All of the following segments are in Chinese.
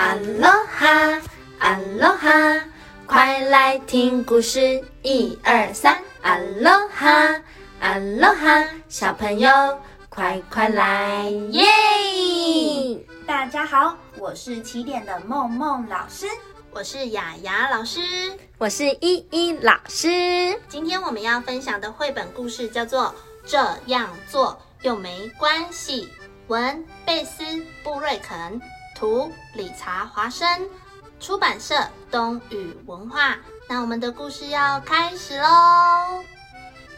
阿罗哈，阿罗哈，快来听故事，一二三，阿罗哈，阿罗哈，小朋友快快来耶！大家好，我是起点的梦梦老师，我是雅雅老师，我是依依老师。今天我们要分享的绘本故事叫做《这样做又没关系》，文贝斯布瑞肯，图理查华生，出版社东宇文化。那我们的故事要开始喽！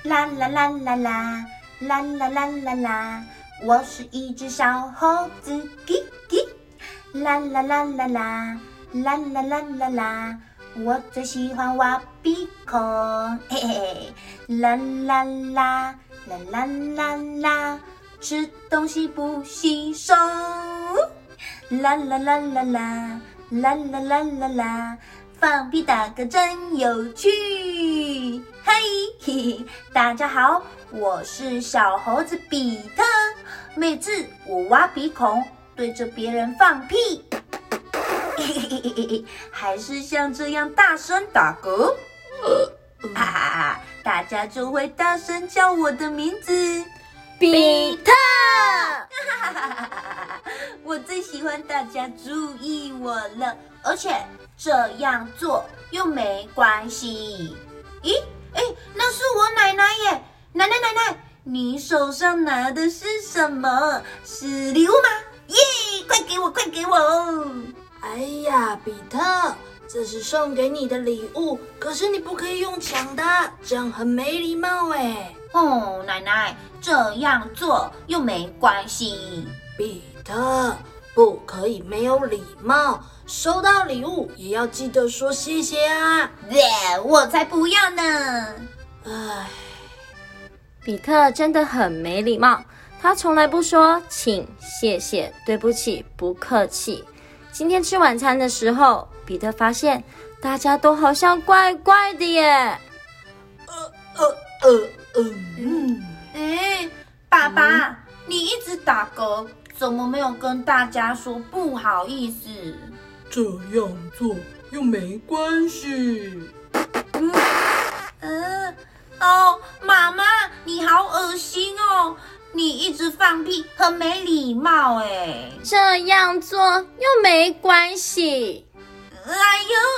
啦啦啦啦啦，啦啦啦啦啦，我是一只小猴子，叽叽。啦啦啦啦啦，啦啦啦啦啦，我最喜欢挖鼻孔，嘿嘿。啦啦啦，啦啦啦啦，吃东西不洗手。啦啦啦啦啦，啦啦啦啦啦，放屁打嗝真有趣。嘿嘿嘿，大家好，我是小猴子比特。每次我挖鼻孔，对着别人放屁，嘿嘿嘿嘿嘿，还是像这样大声打嗝，哈哈哈，大家就会大声叫我的名字。比特，哈哈哈哈哈！我最喜欢大家注意我了，而且这样做又没关系。咦，哎，那是我奶奶耶！奶奶奶奶，你手上拿的是什么？是礼物吗？耶，快给我，快给我！哎呀，比特，这是送给你的礼物，可是你不可以用抢的，这样很没礼貌哎。哦，奶奶，这样做又没关系。比特，不可以没有礼貌，收到礼物也要记得说谢谢啊。耶，我才不要呢！唉，比特真的很没礼貌，他从来不说请、谢谢、对不起、不客气。今天吃晚餐的时候，比特发现大家都好像怪怪的耶。呃呃呃嗯，哎，爸爸，你一直打嗝，怎么没有跟大家说不好意思？这样做又没关系。嗯，哦，妈妈，你好恶心哦！你一直放屁，很没礼貌哎。这样做又没关系。哎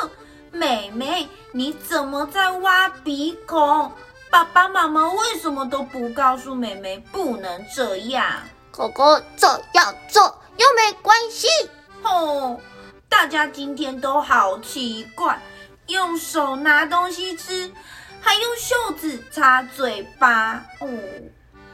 呦，妹妹，你怎么在挖鼻孔？爸爸妈妈为什么都不告诉妹妹不能这样？狗狗这样做又没关系。哦，大家今天都好奇怪，用手拿东西吃，还用袖子擦嘴巴。哦，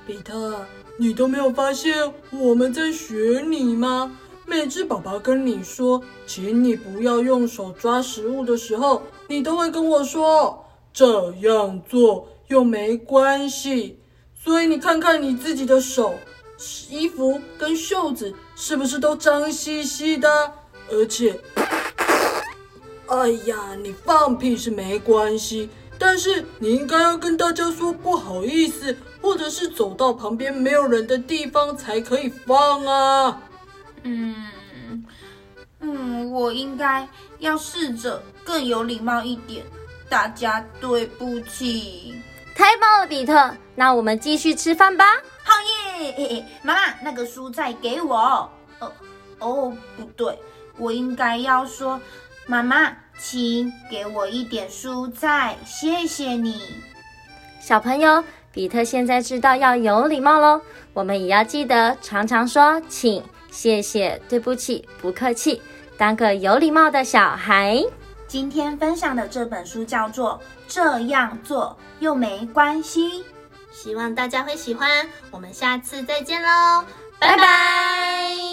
比特，你都没有发现我们在学你吗？每次爸爸跟你说，请你不要用手抓食物的时候，你都会跟我说这样做又没关系。所以你看看你自己的手、衣服跟袖子，是不是都脏兮兮的？而且，哎呀，你放屁是没关系，但是你应该要跟大家说不好意思，或者是走到旁边没有人的地方才可以放啊。嗯嗯，我应该要试着更有礼貌一点。大家对不起。太棒了，比特！那我们继续吃饭吧。好耶！妈妈，那个蔬菜给我。哦哦，不对，我应该要说，妈妈，请给我一点蔬菜，谢谢你。小朋友，比特现在知道要有礼貌喽。我们也要记得常常说请、谢谢、对不起、不客气，当个有礼貌的小孩。今天分享的这本书叫做《这样做又没关系》，希望大家会喜欢。我们下次再见喽，拜拜。